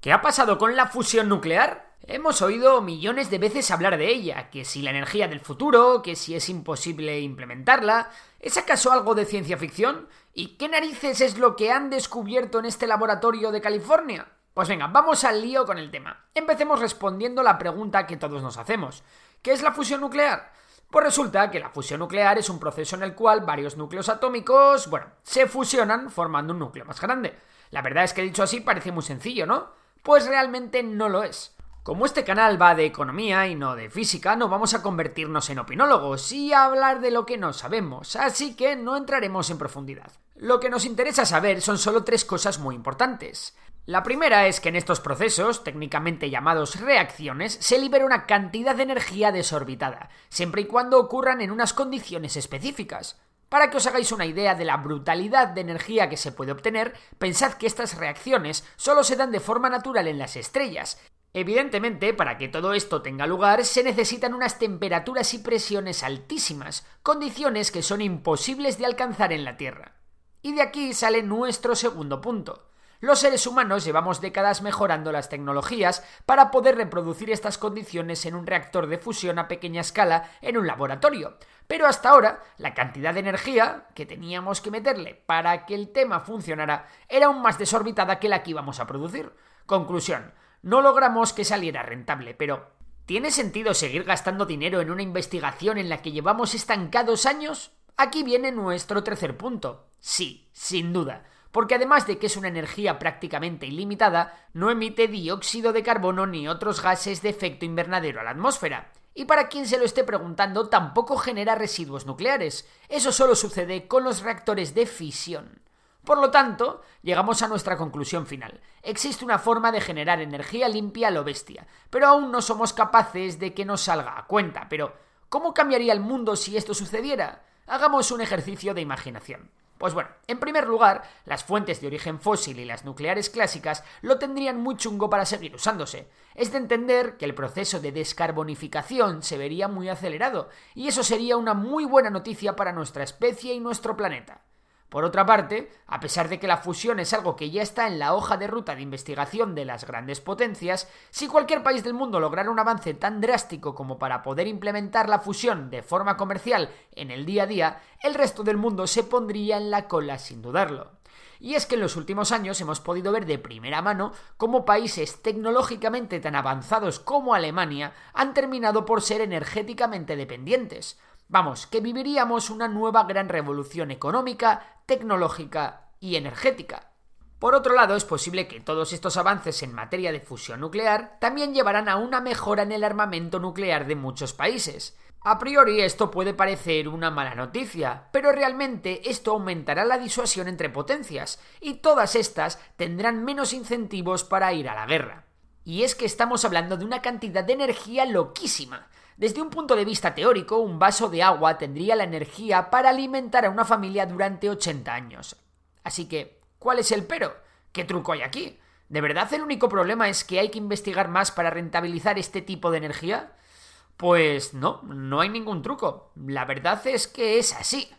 ¿Qué ha pasado con la fusión nuclear? Hemos oído millones de veces hablar de ella, que si la energía del futuro, que si es imposible implementarla. ¿Es acaso algo de ciencia ficción? ¿Y qué narices es lo que han descubierto en este laboratorio de California? Pues venga, vamos al lío con el tema. Empecemos respondiendo la pregunta que todos nos hacemos. ¿Qué es la fusión nuclear? Pues resulta que la fusión nuclear es un proceso en el cual varios núcleos atómicos, bueno, se fusionan formando un núcleo más grande. La verdad es que dicho así parece muy sencillo, ¿no? Pues realmente no lo es. Como este canal va de economía y no de física, no vamos a convertirnos en opinólogos y a hablar de lo que no sabemos, así que no entraremos en profundidad. Lo que nos interesa saber son solo tres cosas muy importantes. La primera es que en estos procesos, técnicamente llamados reacciones, se libera una cantidad de energía desorbitada, siempre y cuando ocurran en unas condiciones específicas. Para que os hagáis una idea de la brutalidad de energía que se puede obtener, pensad que estas reacciones solo se dan de forma natural en las estrellas. Evidentemente, para que todo esto tenga lugar, se necesitan unas temperaturas y presiones altísimas, condiciones que son imposibles de alcanzar en la Tierra. Y de aquí sale nuestro segundo punto. Los seres humanos llevamos décadas mejorando las tecnologías para poder reproducir estas condiciones en un reactor de fusión a pequeña escala en un laboratorio. Pero hasta ahora, la cantidad de energía que teníamos que meterle para que el tema funcionara era aún más desorbitada que la que íbamos a producir. Conclusión, no logramos que saliera rentable, pero ¿tiene sentido seguir gastando dinero en una investigación en la que llevamos estancados años? Aquí viene nuestro tercer punto. Sí, sin duda porque además de que es una energía prácticamente ilimitada, no emite dióxido de carbono ni otros gases de efecto invernadero a la atmósfera. Y para quien se lo esté preguntando, tampoco genera residuos nucleares. Eso solo sucede con los reactores de fisión. Por lo tanto, llegamos a nuestra conclusión final. Existe una forma de generar energía limpia a lo bestia, pero aún no somos capaces de que nos salga a cuenta. Pero, ¿cómo cambiaría el mundo si esto sucediera? Hagamos un ejercicio de imaginación. Pues bueno, en primer lugar, las fuentes de origen fósil y las nucleares clásicas lo tendrían muy chungo para seguir usándose. Es de entender que el proceso de descarbonificación se vería muy acelerado, y eso sería una muy buena noticia para nuestra especie y nuestro planeta. Por otra parte, a pesar de que la fusión es algo que ya está en la hoja de ruta de investigación de las grandes potencias, si cualquier país del mundo lograra un avance tan drástico como para poder implementar la fusión de forma comercial en el día a día, el resto del mundo se pondría en la cola sin dudarlo. Y es que en los últimos años hemos podido ver de primera mano cómo países tecnológicamente tan avanzados como Alemania han terminado por ser energéticamente dependientes, Vamos, que viviríamos una nueva gran revolución económica, tecnológica y energética. Por otro lado, es posible que todos estos avances en materia de fusión nuclear también llevarán a una mejora en el armamento nuclear de muchos países. A priori esto puede parecer una mala noticia, pero realmente esto aumentará la disuasión entre potencias, y todas estas tendrán menos incentivos para ir a la guerra. Y es que estamos hablando de una cantidad de energía loquísima. Desde un punto de vista teórico, un vaso de agua tendría la energía para alimentar a una familia durante 80 años. Así que, ¿cuál es el pero? ¿Qué truco hay aquí? ¿De verdad el único problema es que hay que investigar más para rentabilizar este tipo de energía? Pues no, no hay ningún truco. La verdad es que es así.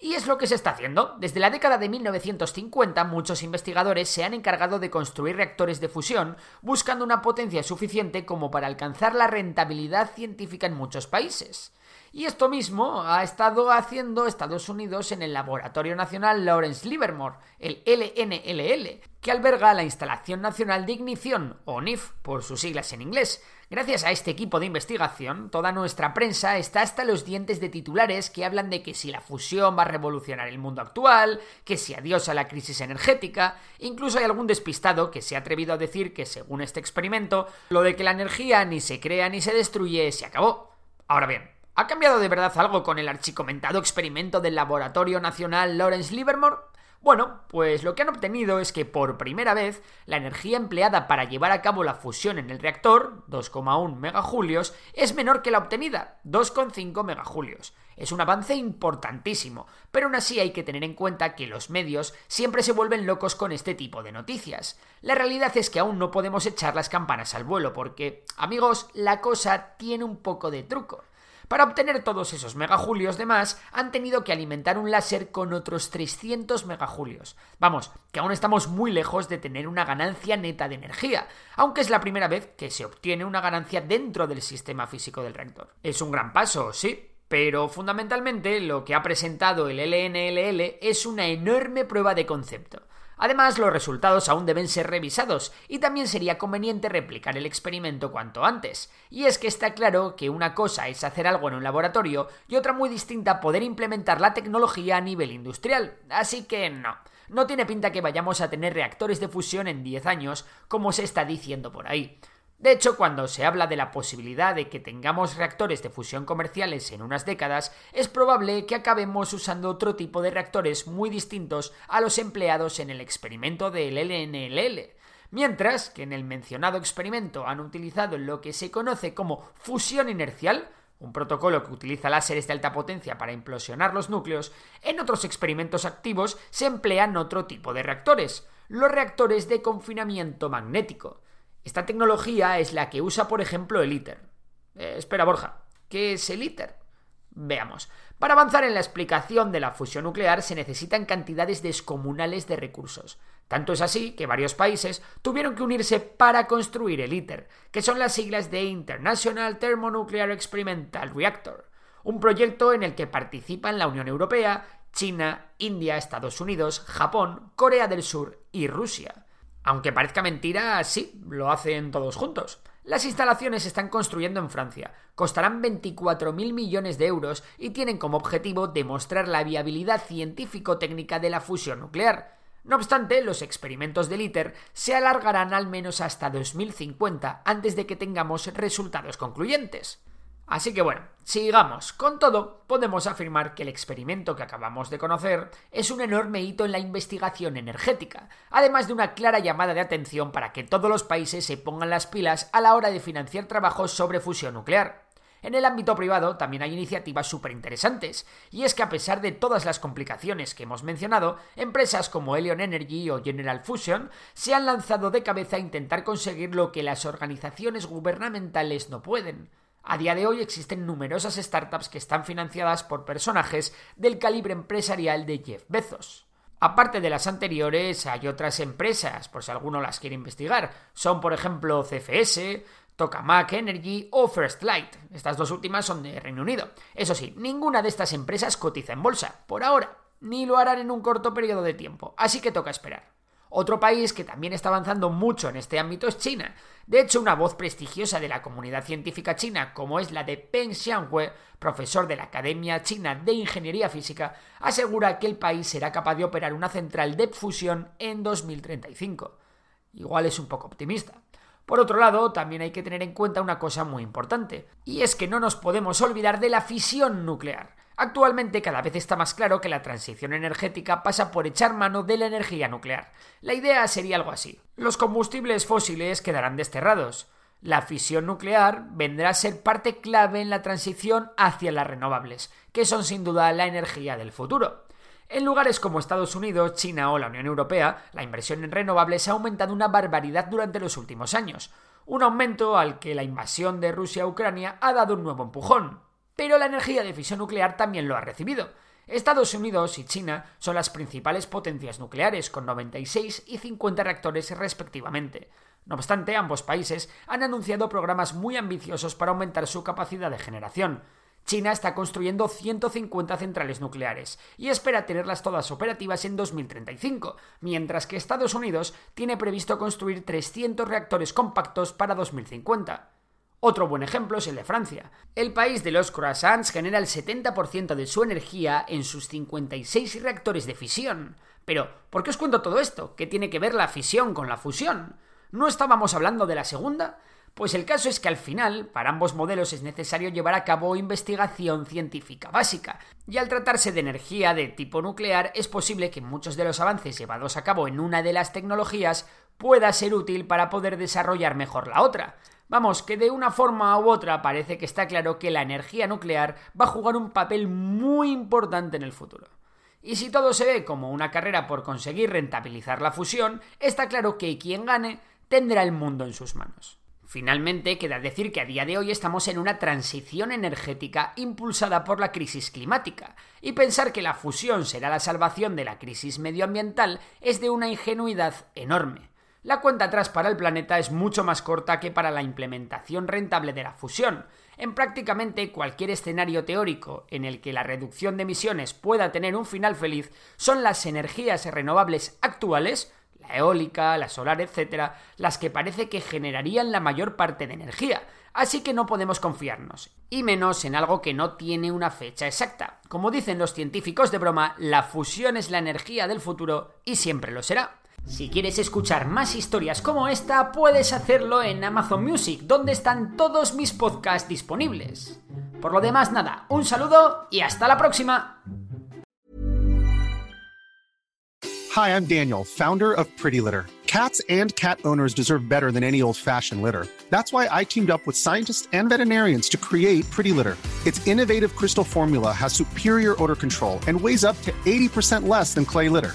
Y es lo que se está haciendo. Desde la década de 1950 muchos investigadores se han encargado de construir reactores de fusión buscando una potencia suficiente como para alcanzar la rentabilidad científica en muchos países. Y esto mismo ha estado haciendo Estados Unidos en el Laboratorio Nacional Lawrence Livermore, el LNLL, que alberga la Instalación Nacional de Ignición, o NIF por sus siglas en inglés. Gracias a este equipo de investigación, toda nuestra prensa está hasta los dientes de titulares que hablan de que si la fusión va a revolucionar el mundo actual, que si adiós a la crisis energética, incluso hay algún despistado que se ha atrevido a decir que según este experimento, lo de que la energía ni se crea ni se destruye se acabó. Ahora bien, ¿Ha cambiado de verdad algo con el archicomentado experimento del Laboratorio Nacional Lawrence Livermore? Bueno, pues lo que han obtenido es que por primera vez la energía empleada para llevar a cabo la fusión en el reactor, 2,1 megajulios, es menor que la obtenida, 2,5 megajulios. Es un avance importantísimo, pero aún así hay que tener en cuenta que los medios siempre se vuelven locos con este tipo de noticias. La realidad es que aún no podemos echar las campanas al vuelo porque, amigos, la cosa tiene un poco de truco. Para obtener todos esos megajulios de más, han tenido que alimentar un láser con otros 300 megajulios. Vamos, que aún estamos muy lejos de tener una ganancia neta de energía, aunque es la primera vez que se obtiene una ganancia dentro del sistema físico del reactor. Es un gran paso, sí, pero fundamentalmente lo que ha presentado el LNLL es una enorme prueba de concepto. Además, los resultados aún deben ser revisados y también sería conveniente replicar el experimento cuanto antes. Y es que está claro que una cosa es hacer algo en un laboratorio y otra muy distinta poder implementar la tecnología a nivel industrial. Así que no. No tiene pinta que vayamos a tener reactores de fusión en 10 años, como se está diciendo por ahí. De hecho, cuando se habla de la posibilidad de que tengamos reactores de fusión comerciales en unas décadas, es probable que acabemos usando otro tipo de reactores muy distintos a los empleados en el experimento del LNLL. Mientras que en el mencionado experimento han utilizado lo que se conoce como fusión inercial, un protocolo que utiliza láseres de alta potencia para implosionar los núcleos, en otros experimentos activos se emplean otro tipo de reactores, los reactores de confinamiento magnético. Esta tecnología es la que usa, por ejemplo, el ITER. Eh, espera, Borja, ¿qué es el ITER? Veamos. Para avanzar en la explicación de la fusión nuclear se necesitan cantidades descomunales de recursos. Tanto es así que varios países tuvieron que unirse para construir el ITER, que son las siglas de International Thermonuclear Experimental Reactor, un proyecto en el que participan la Unión Europea, China, India, Estados Unidos, Japón, Corea del Sur y Rusia. Aunque parezca mentira, sí, lo hacen todos juntos. Las instalaciones se están construyendo en Francia, costarán 24.000 millones de euros y tienen como objetivo demostrar la viabilidad científico-técnica de la fusión nuclear. No obstante, los experimentos del ITER se alargarán al menos hasta 2050 antes de que tengamos resultados concluyentes. Así que bueno, sigamos. Con todo, podemos afirmar que el experimento que acabamos de conocer es un enorme hito en la investigación energética, además de una clara llamada de atención para que todos los países se pongan las pilas a la hora de financiar trabajos sobre fusión nuclear. En el ámbito privado también hay iniciativas súper interesantes, y es que a pesar de todas las complicaciones que hemos mencionado, empresas como Helion Energy o General Fusion se han lanzado de cabeza a intentar conseguir lo que las organizaciones gubernamentales no pueden, a día de hoy existen numerosas startups que están financiadas por personajes del calibre empresarial de Jeff Bezos. Aparte de las anteriores, hay otras empresas, por si alguno las quiere investigar. Son, por ejemplo, CFS, Tokamak Energy o First Light. Estas dos últimas son de Reino Unido. Eso sí, ninguna de estas empresas cotiza en bolsa, por ahora, ni lo harán en un corto periodo de tiempo, así que toca esperar. Otro país que también está avanzando mucho en este ámbito es China. De hecho, una voz prestigiosa de la comunidad científica china, como es la de Peng Xianghui, profesor de la Academia China de Ingeniería Física, asegura que el país será capaz de operar una central de fusión en 2035. Igual es un poco optimista. Por otro lado, también hay que tener en cuenta una cosa muy importante, y es que no nos podemos olvidar de la fisión nuclear. Actualmente cada vez está más claro que la transición energética pasa por echar mano de la energía nuclear. La idea sería algo así. Los combustibles fósiles quedarán desterrados. La fisión nuclear vendrá a ser parte clave en la transición hacia las renovables, que son sin duda la energía del futuro. En lugares como Estados Unidos, China o la Unión Europea, la inversión en renovables ha aumentado una barbaridad durante los últimos años, un aumento al que la invasión de Rusia a Ucrania ha dado un nuevo empujón pero la energía de fisión nuclear también lo ha recibido. Estados Unidos y China son las principales potencias nucleares, con 96 y 50 reactores respectivamente. No obstante, ambos países han anunciado programas muy ambiciosos para aumentar su capacidad de generación. China está construyendo 150 centrales nucleares y espera tenerlas todas operativas en 2035, mientras que Estados Unidos tiene previsto construir 300 reactores compactos para 2050. Otro buen ejemplo es el de Francia. El país de los croissants genera el 70% de su energía en sus 56 reactores de fisión. Pero, ¿por qué os cuento todo esto? ¿Qué tiene que ver la fisión con la fusión? ¿No estábamos hablando de la segunda? Pues el caso es que al final, para ambos modelos es necesario llevar a cabo investigación científica básica, y al tratarse de energía de tipo nuclear es posible que muchos de los avances llevados a cabo en una de las tecnologías pueda ser útil para poder desarrollar mejor la otra. Vamos, que de una forma u otra parece que está claro que la energía nuclear va a jugar un papel muy importante en el futuro. Y si todo se ve como una carrera por conseguir rentabilizar la fusión, está claro que quien gane tendrá el mundo en sus manos. Finalmente, queda decir que a día de hoy estamos en una transición energética impulsada por la crisis climática, y pensar que la fusión será la salvación de la crisis medioambiental es de una ingenuidad enorme. La cuenta atrás para el planeta es mucho más corta que para la implementación rentable de la fusión. En prácticamente cualquier escenario teórico en el que la reducción de emisiones pueda tener un final feliz, son las energías renovables actuales la eólica, la solar, etcétera, las que parece que generarían la mayor parte de energía. Así que no podemos confiarnos, y menos en algo que no tiene una fecha exacta. Como dicen los científicos de broma, la fusión es la energía del futuro y siempre lo será. Si quieres escuchar más historias como esta, puedes hacerlo en Amazon Music, donde están todos mis podcasts disponibles. Por lo demás, nada, un saludo y hasta la próxima. Hi, I'm Daniel, founder of Pretty Litter. Cats and cat owners deserve better than any old-fashioned litter. That's why I teamed up with scientists and veterinarians to create Pretty Litter. Its innovative crystal formula has superior odor control and weighs up to 80% less than clay litter.